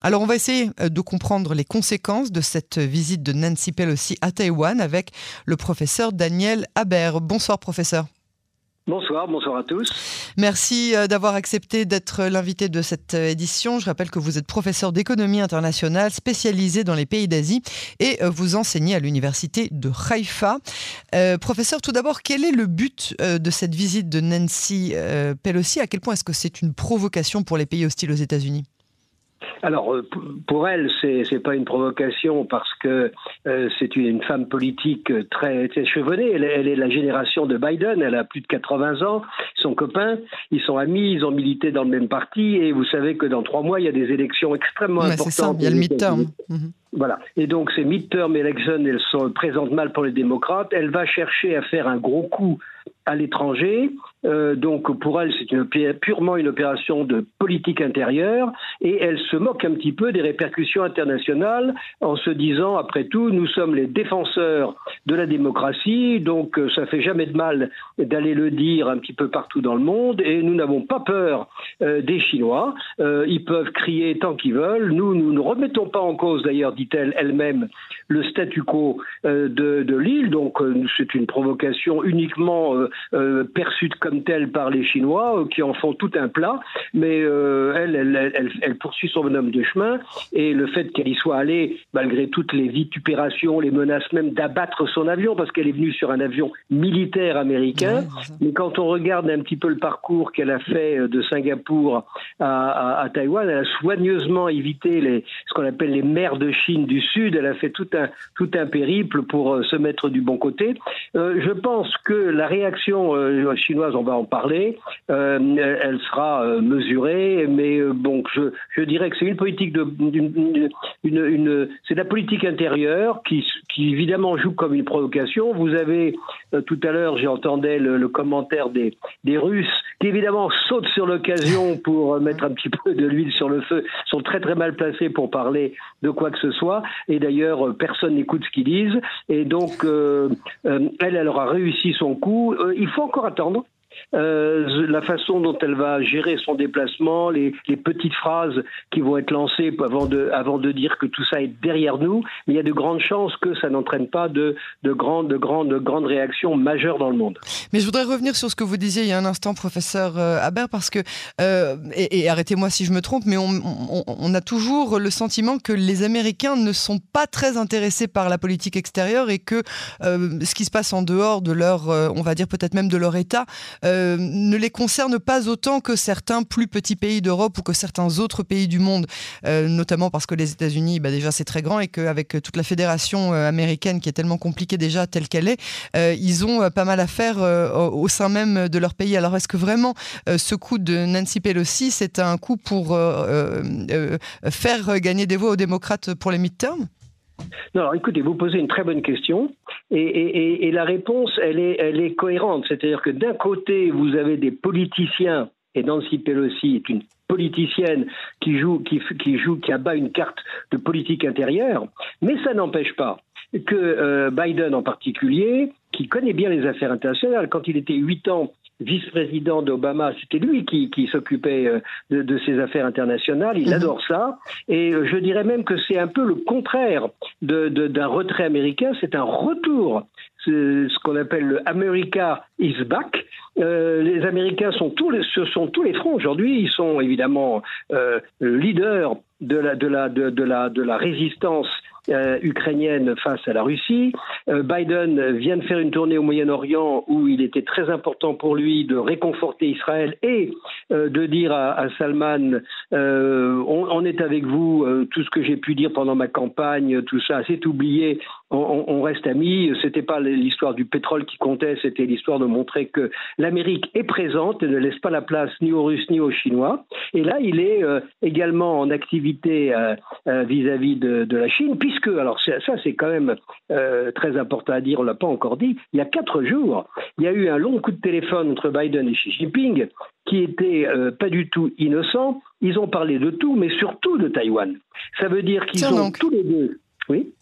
Alors on va essayer euh, de comprendre les conséquences de cette visite de Nancy Pelosi à Taïwan avec le professeur Daniel Haber. Bonsoir professeur. Bonsoir, bonsoir à tous. Merci euh, d'avoir accepté d'être l'invité de cette euh, édition. Je rappelle que vous êtes professeur d'économie internationale spécialisé dans les pays d'Asie et vous enseignez à l'université de Haïfa. professeur, tout d'abord, quel est le but de cette visite de Nancy Pelosi? À quel point est-ce que c'est une provocation pour les pays hostiles aux États-Unis? Alors, euh, pour elle, c'est n'est pas une provocation parce que euh, c'est une, femme politique très, très chevronnée. Elle, elle, est la génération de Biden. Elle a plus de 80 ans. Son copain, ils sont amis, ils ont milité dans le même parti. Et vous savez que dans trois mois, il y a des élections extrêmement importantes. Ça, il y a le midterm. Mhm. Voilà. Et donc ces midterm elections, elles sont présentes mal pour les démocrates. Elle va chercher à faire un gros coup à l'étranger. Euh, donc pour elle, c'est purement une opération de politique intérieure et elle se moque un petit peu des répercussions internationales en se disant, après tout, nous sommes les défenseurs de la démocratie, donc euh, ça fait jamais de mal d'aller le dire un petit peu partout dans le monde et nous n'avons pas peur euh, des Chinois. ils peuvent crier tant qu'ils veulent. Nous, nous ne remettons pas en cause, d'ailleurs, dit-elle elle-même, le statu quo de, de l'île. Donc c'est une provocation uniquement perçue comme telle par les Chinois, euh, qui en font tout un plat, mais euh, elle, elle, elle, poursuit son bonhomme de chemin, et le fait qu'elle y soit allée, malgré toutes les vitupérations, les menaces même d'abattre son avion, parce qu'elle est venue sur un avion militaire américain, mais quand on regarde un petit peu le parcours qu'elle a fait de Singapour à, à, Taïwan, elle a soigneusement évité les, ce qu'on appelle les mers de Chine du Sud, elle a fait tout un, tout un périple pour se mettre du bon côté. je pense que la réaction euh, chinoise, on va en parler, euh, elle sera euh, mesurée, mais bon, je, dirais que c'est une politique de, c'est la politique intérieure qui, évidemment joue comme une provocation. Vous avez tout à l'heure, j'entendais le, le commentaire des, Russes qui évidemment sautent sur l'occasion pour mettre un petit peu de l'huile sur le feu, sont très très mal placés pour parler de quoi que ce soit. Et d'ailleurs, personne n'écoute ce qu'ils disent. Et donc, elle, elle aura réussi son coup il faut encore attendre. Euh, la façon dont elle va gérer son déplacement, les, petites phrases qui vont être lancées avant de, dire que tout ça est derrière nous, il y a de grandes chances que ça n'entraîne pas de, de, grandes, de, grandes, de grandes réactions majeures dans le monde. Mais je voudrais revenir sur ce que vous disiez il y a un instant, professeur euh, Haber, parce que, euh, et, arrêtez-moi si je me trompe, mais on, a toujours le sentiment que les Américains ne sont pas très intéressés par la politique extérieure et que ce qui se passe en dehors de leur, on va dire peut-être même de leur État, euh, ne les concerne pas autant que certains plus petits pays d'Europe ou que certains autres pays du monde, euh, notamment parce que les États-Unis, bah déjà c'est très grand et qu'avec toute la fédération euh, américaine qui est tellement compliquée déjà telle qu'elle est, ils ont pas mal à faire au sein même de leur pays. Alors est-ce que vraiment ce coup de Nancy Pelosi, c'est un coup pour faire gagner des voix aux démocrates pour les midterms? Non, alors écoutez, vous posez une très bonne question et, la réponse, elle est, elle est cohérente. C'est-à-dire que d'un côté, vous avez des politiciens, et Nancy Pelosi est une politicienne qui joue, qui, joue, qui abat une carte de politique intérieure, mais ça n'empêche pas que euh, Biden en particulier, qui connaît bien les affaires internationales, quand il était huit ans vice-président d'Obama, c'était lui qui, qui s'occupait euh, de, de, ces affaires internationales. Il mhm. adore ça. Et euh, je dirais même que c'est un peu le contraire d'un de, d'un retrait américain. C'est un retour. Ce qu'on appelle le America is back. Euh, les Américains sont tous les, ce sont tous les fronts aujourd'hui. Ils sont évidemment euh, leaders de la, résistance euh, ukrainienne face à la Russie. Euh, Biden vient de faire une tournée au Moyen-Orient où il était très important pour lui de réconforter Israël et de dire à, Salman on, est avec vous, tout ce que j'ai pu dire pendant ma campagne, tout ça, c'est oublié, on, reste amis. C'était pas l'histoire du pétrole qui comptait, c'était l'histoire de montrer que l'Amérique est présente et ne laisse pas la place ni aux Russes ni aux Chinois. Et là, il est également en activité vis-à-vis de, de, la Chine, puisque alors ça c'est quand même euh, très important à dire, on l'a pas encore dit, il y a quatre jours, il y a eu un long coup de téléphone entre Biden et Xi Jinping qui était euh, pas du tout innocent. Ils ont parlé de tout, mais surtout de Taïwan. Ça veut dire qu'ils ont tous les deux. Oui?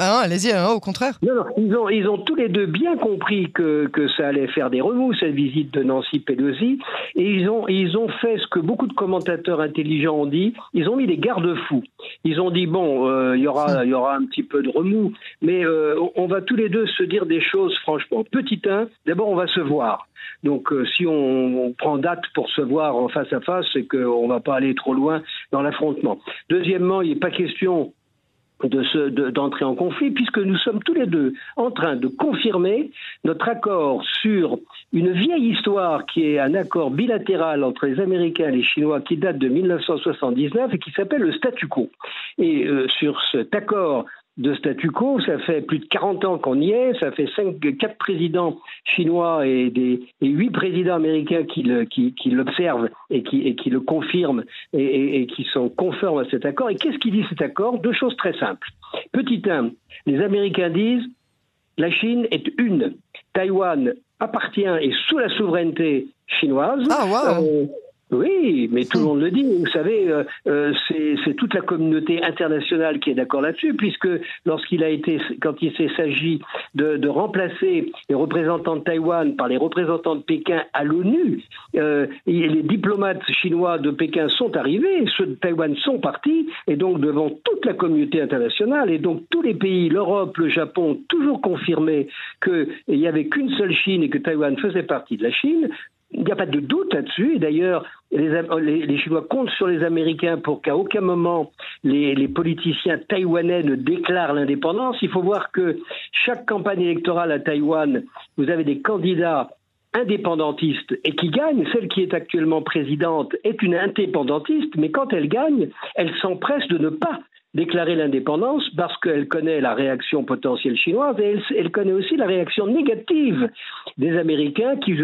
Ah, allez-y, hein, au contraire. Non, non, ils ont, ils ont tous les deux bien compris que, que ça allait faire des remous, cette visite de Nancy Pelosi, et ils ont, ils ont fait ce que beaucoup de commentateurs intelligents ont dit, ils ont mis des garde-fous. Ils ont dit, bon, euh, il y aura, y aura un petit peu de remous, mais euh, on va tous les deux se dire des choses, franchement. Petit 1, d'abord, on va se voir. Donc, euh, si on, on, prend date pour se voir en face à face, c'est qu'on ne va pas aller trop loin dans l'affrontement. Deuxièmement, il n'est pas question d'entrer de en conflit, puisque nous sommes tous les deux en train de confirmer notre accord sur une vieille histoire qui est un accord bilatéral entre les Américains et les Chinois qui date de 1979 et qui s'appelle le statu quo. Et euh, sur cet accord de statu quo. Ça fait plus de 40 ans qu'on y est. Ça fait 5, 4 présidents chinois et, des, et 8 présidents américains qui, le, qui, qui l'observent et qui, et qui le confirment et, et, et, qui sont conformes à cet accord. Et qu'est-ce qui dit cet accord? Deux choses très simples. Petit 1, les Américains disent la Chine est une. Taïwan appartient et sous la souveraineté chinoise. Ah, wow. euh, oui, mais tout le monde le dit. Vous savez, euh, euh, c'est toute la communauté internationale qui est d'accord là-dessus, puisque lorsqu'il a été, quand il s'agit de, de, remplacer les représentants de Taïwan par les représentants de Pékin à l'ONU, euh, les diplomates chinois de Pékin sont arrivés, ceux de Taïwan sont partis, et donc devant toute la communauté internationale, et donc tous les pays, l'Europe, le Japon, ont toujours confirmé qu'il n'y avait qu'une seule Chine et que Taïwan faisait partie de la Chine. Il n'y a pas de doute là-dessus. D'ailleurs, les, les, les, Chinois comptent sur les Américains pour qu'à aucun moment les, les, politiciens taïwanais ne déclarent l'indépendance. Il faut voir que chaque campagne électorale à Taïwan, vous avez des candidats indépendantistes et qui gagnent. Celle qui est actuellement présidente est une indépendantiste, mais quand elle gagne, elle s'empresse de ne pas déclarer l'indépendance parce qu'elle connaît la réaction potentielle chinoise et elle, connaît aussi la réaction négative des Américains qui,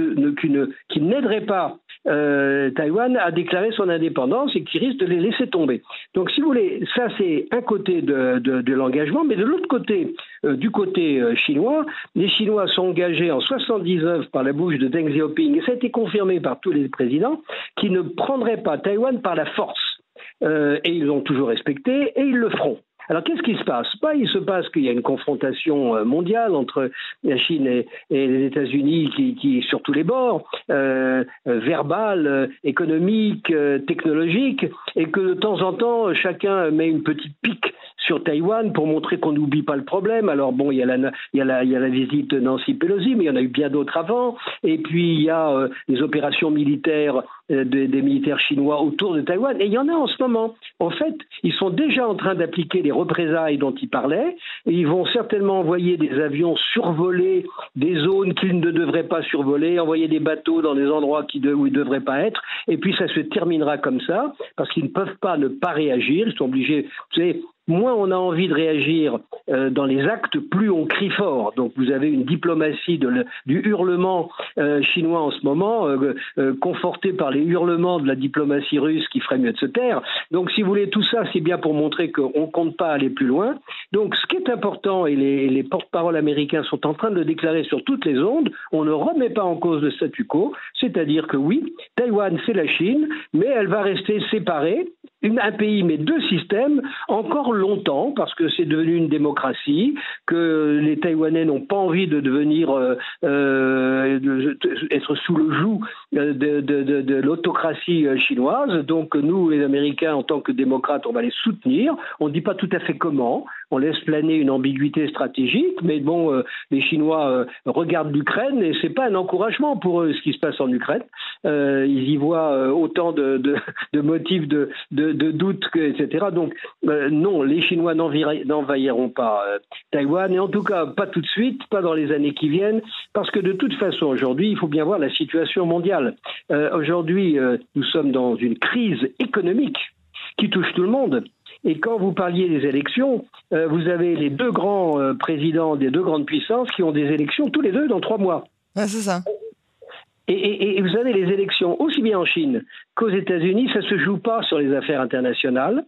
n'aideraient pas euh, Taïwan à déclarer son indépendance et qui risquent de les laisser tomber. Donc, si vous voulez, ça c'est un côté de l'engagement, mais de l'autre côté, euh, du côté euh, chinois, les Chinois sont engagés en 79 par la bouche de Deng Xiaoping, et ça a été confirmé par tous les présidents, qui ne prendraient pas Taïwan par la force. Euh, et ils l'ont toujours respecté, et ils le feront. Alors qu'est-ce qui se passe? Bah, Il se passe qu'il y a une confrontation euh, mondiale entre la Chine et, les États-Unis qui, qui, sur tous les bords, euh, euh, économique, euh, technologique, et que de temps en temps, chacun met une petite pique sur Taïwan pour montrer qu'on n'oublie pas le problème. Alors bon, il y a la visite de Nancy Pelosi, mais il y en a eu bien d'autres avant. Et puis il y a euh, les opérations militaires euh, des, militaires chinois autour de Taïwan. Et il y en a en ce moment. En fait, ils sont déjà en train d'appliquer les représailles dont ils parlaient. Et ils vont certainement envoyer des avions survoler des zones qu'ils ne devraient pas survoler, envoyer des bateaux dans des endroits qui où ils ne devraient pas être. Et puis ça se terminera comme ça, parce qu'ils ne peuvent pas ne pas réagir. Ils sont obligés, vous savez, moins on a envie de réagir euh, dans les actes, plus on crie fort. Donc vous avez une diplomatie de le, du hurlement euh, chinois en ce moment, euh, confortée par les hurlements de la diplomatie russe qui ferait mieux de se taire. Donc si vous voulez, tout ça, c'est bien pour montrer qu'on ne compte pas aller plus loin. Donc ce qui est important, et les, les porte-paroles américains sont en train de le déclarer sur toutes les ondes, on ne remet pas en cause le statu quo, c'est-à-dire que oui, Taïwan, c'est la Chine, mais elle va rester séparée un pays mais deux systèmes encore longtemps parce que c'est devenu une démocratie, que les Taïwanais n'ont pas envie de devenir euh, euh, être sous le joug de, de l'autocratie chinoise. Donc nous, les Américains, en tant que démocrates, on va les soutenir. On ne dit pas tout à fait comment. Laisse planer une ambiguïté stratégique, mais bon, euh, les Chinois euh, regardent l'Ukraine et c'est pas un encouragement pour eux ce qui se passe en Ukraine. Euh, ils y voient autant de, motifs de, de, de doute, etc. Donc non, les Chinois n'envahiront pas Taïwan, et en tout cas pas tout de suite, pas dans les années qui viennent, parce que de toute façon aujourd'hui, il faut bien voir la situation mondiale. Aujourd'hui, nous sommes dans une crise économique qui touche tout le monde. Et quand vous parliez des élections, euh, vous avez les deux grands euh, présidents des deux grandes puissances qui ont des élections tous les deux dans trois mois. C'est ça. Et, et, et, vous avez les élections aussi bien en Chine qu'aux États-Unis, ça se joue pas sur les affaires internationales,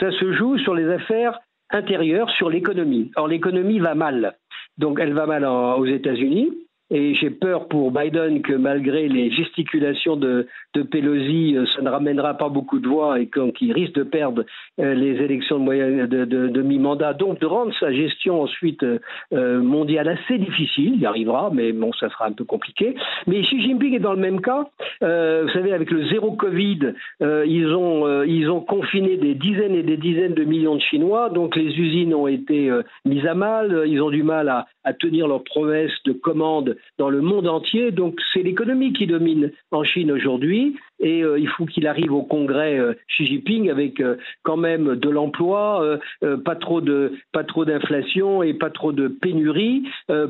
ça se joue sur les affaires intérieures, sur l'économie. Or l'économie va mal, donc elle va mal en, aux États-Unis, Et j'ai peur pour Biden que malgré les gesticulations de, de Pelosi, ça ne ramènera pas beaucoup de voix et qu'il risque de perdre les élections de, de, de mi-mandat. Donc de rendre sa gestion ensuite mondiale assez difficile. Il y arrivera, mais bon, ça sera un peu compliqué. Mais Xi Jinping est dans le même cas. vous savez, avec le zéro Covid, ils, ont, ils ont confiné des dizaines et des dizaines de millions de Chinois. Donc les usines ont été mises à mal. Ils ont du mal à, à tenir leurs promesses de commandes dans le monde entier. Donc c'est l'économie qui domine en Chine aujourd'hui et euh, il faut qu'il arrive au congrès euh, Xi Jinping avec euh, quand même de l'emploi, pas trop de pas trop d'inflation et pas trop de pénurie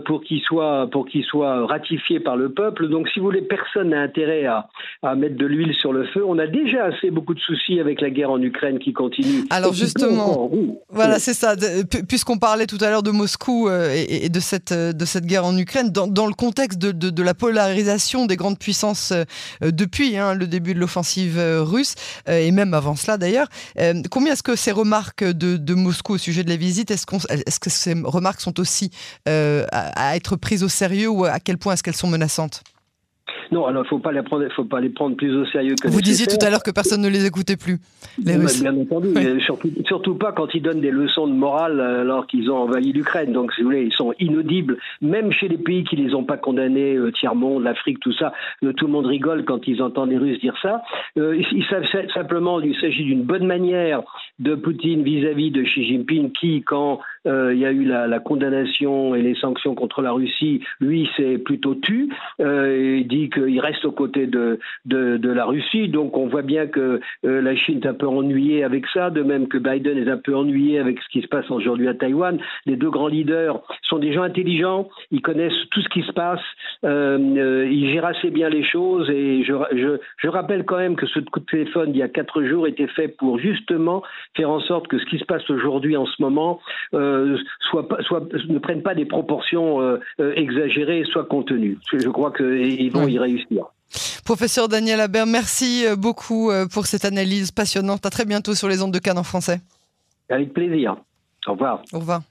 pour qu'il soit pour qu'il soit ratifié par le peuple. Donc si vous voulez, personne n'a intérêt à, à mettre de l'huile sur le feu. On a déjà assez beaucoup de soucis avec la guerre en Ukraine qui continue. Alors justement, voilà, c'est ça. Puisqu'on parlait tout à l'heure de Moscou et de cette de cette guerre en Ukraine, dans, dans le contexte de, de, de, la polarisation des grandes puissances depuis hein, le début de l'offensive euh, russe, euh, et même avant cela d'ailleurs. Euh, combien est-ce que ces remarques de, Moscou au sujet de la visite, est-ce, est que ces remarques sont aussi à, être prises au sérieux ou à quel point est-ce qu'elles sont menaçantes? Non, alors il faut pas les prendre, faut pas les prendre plus au sérieux que Vous disiez tout à l'heure que personne ne les écoutait plus, les Russes. Bien entendu, surtout, surtout, pas quand ils donnent des leçons de morale euh, alors qu'ils ont envahi l'Ukraine. Donc, si vous voulez, ils sont inaudibles, même chez les pays qui les ont pas condamnés, euh, tiers-monde, l'Afrique, tout ça. Euh, tout le monde rigole quand ils entendent les Russes dire ça. ils savent simplement qu'il s'agit d'une bonne manière de Poutine vis-à-vis de Xi Jinping, qui, quand il y a eu la, condamnation et les sanctions contre la Russie, lui s'est plutôt tu. il dit que il reste aux côtés de, de, la Russie. Donc on voit bien que euh, la Chine est un peu ennuyée avec ça, de même que Biden est un peu ennuyé avec ce qui se passe aujourd'hui à Taïwan. Les deux grands leaders sont des gens intelligents, ils connaissent tout ce qui se passe, euh, euh, ils gèrent assez bien les choses et je, je, je, rappelle quand même que ce coup de téléphone il y a quatre jours était fait pour justement faire en sorte que ce qui se passe aujourd'hui en ce moment soit, soit, ne prenne pas des proportions exagérées, soit contenu. Je crois qu'ils vont y réussir. Professeur Daniel Habert, merci euh, beaucoup euh, pour cette analyse passionnante. À très bientôt sur les ondes de Cannes en français. Avec plaisir. Au revoir. Au revoir.